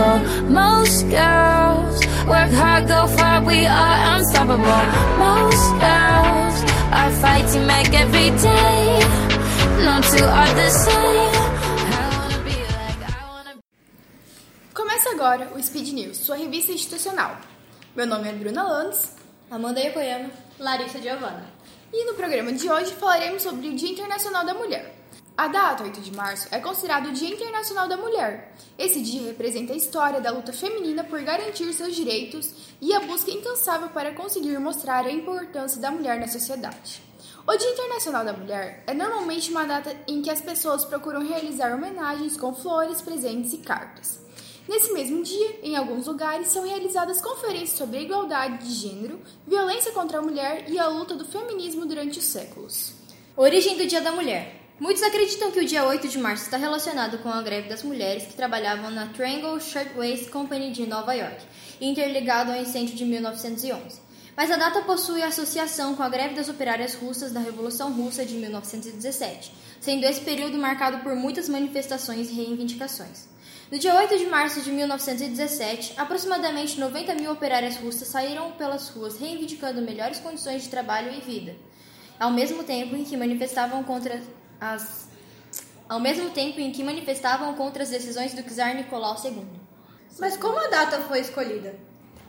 beautiful. Most girls work hard, go far, we are unstoppable. Most girls are fighting back every day. No two are the same. I wanna be like, I wanna Começa agora o Speed News, sua revista institucional. Meu nome é Bruna Landes Amanda Yokoyama, Larissa Giovanna. e no programa de hoje falaremos sobre o Dia Internacional da Mulher. A data 8 de março é considerado o Dia Internacional da Mulher. Esse dia representa a história da luta feminina por garantir seus direitos e a busca incansável para conseguir mostrar a importância da mulher na sociedade. O Dia Internacional da Mulher é normalmente uma data em que as pessoas procuram realizar homenagens com flores, presentes e cartas. Nesse mesmo dia, em alguns lugares, são realizadas conferências sobre a igualdade de gênero, violência contra a mulher e a luta do feminismo durante os séculos. Origem do Dia da Mulher. Muitos acreditam que o dia 8 de março está relacionado com a greve das mulheres que trabalhavam na Triangle Shirtwaist Company de Nova York, interligado ao incêndio de 1911. Mas a data possui associação com a greve das operárias russas da Revolução Russa de 1917, sendo esse período marcado por muitas manifestações e reivindicações. No dia 8 de março de 1917, aproximadamente 90 mil operárias russas saíram pelas ruas reivindicando melhores condições de trabalho e vida, ao mesmo tempo em que manifestavam contra as ao mesmo tempo em que manifestavam contra as decisões do czar Nicolau II. Mas como a data foi escolhida?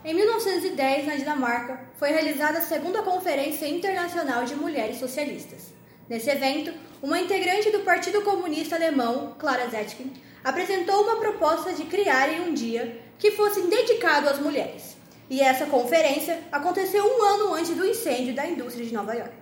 Em 1910, na Dinamarca, foi realizada a segunda Conferência Internacional de Mulheres Socialistas. Nesse evento, uma integrante do Partido Comunista Alemão, Clara Zetkin, apresentou uma proposta de criarem um dia que fosse dedicado às mulheres. E essa conferência aconteceu um ano antes do incêndio da indústria de Nova York.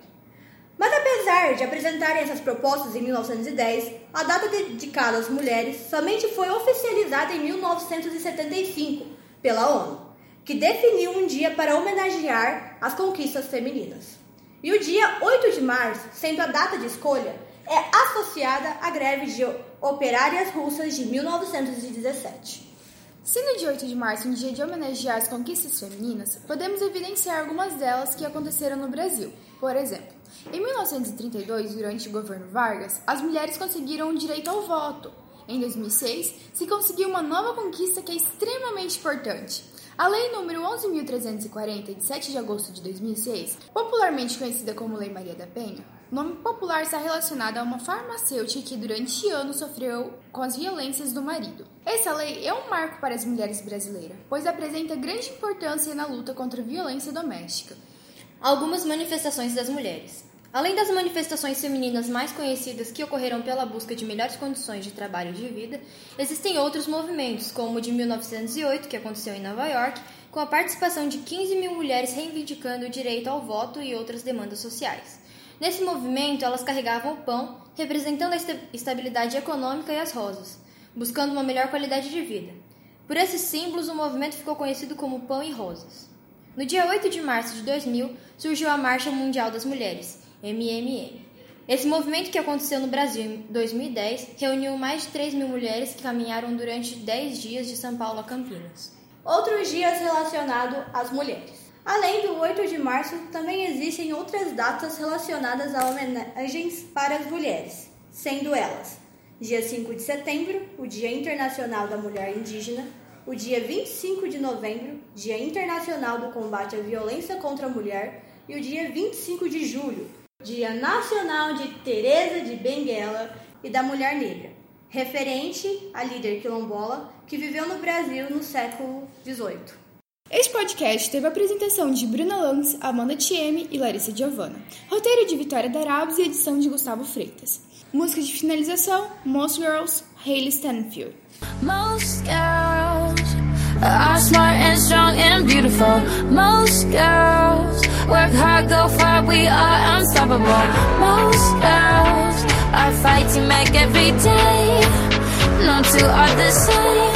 Apesar de apresentarem essas propostas em 1910, a data dedicada às mulheres somente foi oficializada em 1975 pela ONU, que definiu um dia para homenagear as conquistas femininas. E o dia 8 de março, sendo a data de escolha, é associada à greve de operárias russas de 1917. Sendo o dia 8 de março um dia de homenagear as conquistas femininas, podemos evidenciar algumas delas que aconteceram no Brasil. Por exemplo, em 1932, durante o governo Vargas, as mulheres conseguiram o direito ao voto. Em 2006, se conseguiu uma nova conquista que é extremamente importante. A Lei número 11.340, de 7 de agosto de 2006, popularmente conhecida como Lei Maria da Penha, nome popular está relacionado a uma farmacêutica que durante anos sofreu com as violências do marido. Essa lei é um marco para as mulheres brasileiras, pois apresenta grande importância na luta contra a violência doméstica. Algumas manifestações das mulheres. Além das manifestações femininas mais conhecidas que ocorreram pela busca de melhores condições de trabalho e de vida, existem outros movimentos, como o de 1908, que aconteceu em Nova York, com a participação de 15 mil mulheres reivindicando o direito ao voto e outras demandas sociais. Nesse movimento, elas carregavam o pão, representando a esta- estabilidade econômica e as rosas, buscando uma melhor qualidade de vida. Por esses símbolos, o movimento ficou conhecido como Pão e Rosas. No dia 8 de março de 2000, surgiu a Marcha Mundial das Mulheres, MMM. Esse movimento que aconteceu no Brasil em 2010 reuniu mais de 3 mil mulheres que caminharam durante 10 dias de São Paulo a Campinas. Outros dias relacionados às mulheres. Além do 8 de março, também existem outras datas relacionadas a homenagens para as mulheres, sendo elas: dia 5 de setembro, o Dia Internacional da Mulher Indígena, o dia 25 de novembro, Dia Internacional do Combate à Violência contra a Mulher, e o dia 25 de julho, Dia Nacional de Teresa de Benguela e da Mulher Negra, referente à líder quilombola que viveu no Brasil no século XVIII. Este podcast teve a apresentação de Bruna Lanz, Amanda Thieme e Larissa Giovanna. Roteiro de Vitória Darabos e edição de Gustavo Freitas. Música de finalização, Most Girls, Hayley Stanfield. Most girls are smart and strong and beautiful. Most girls work hard, go far, we are unstoppable. Most girls are fighting back every day. No two are the same.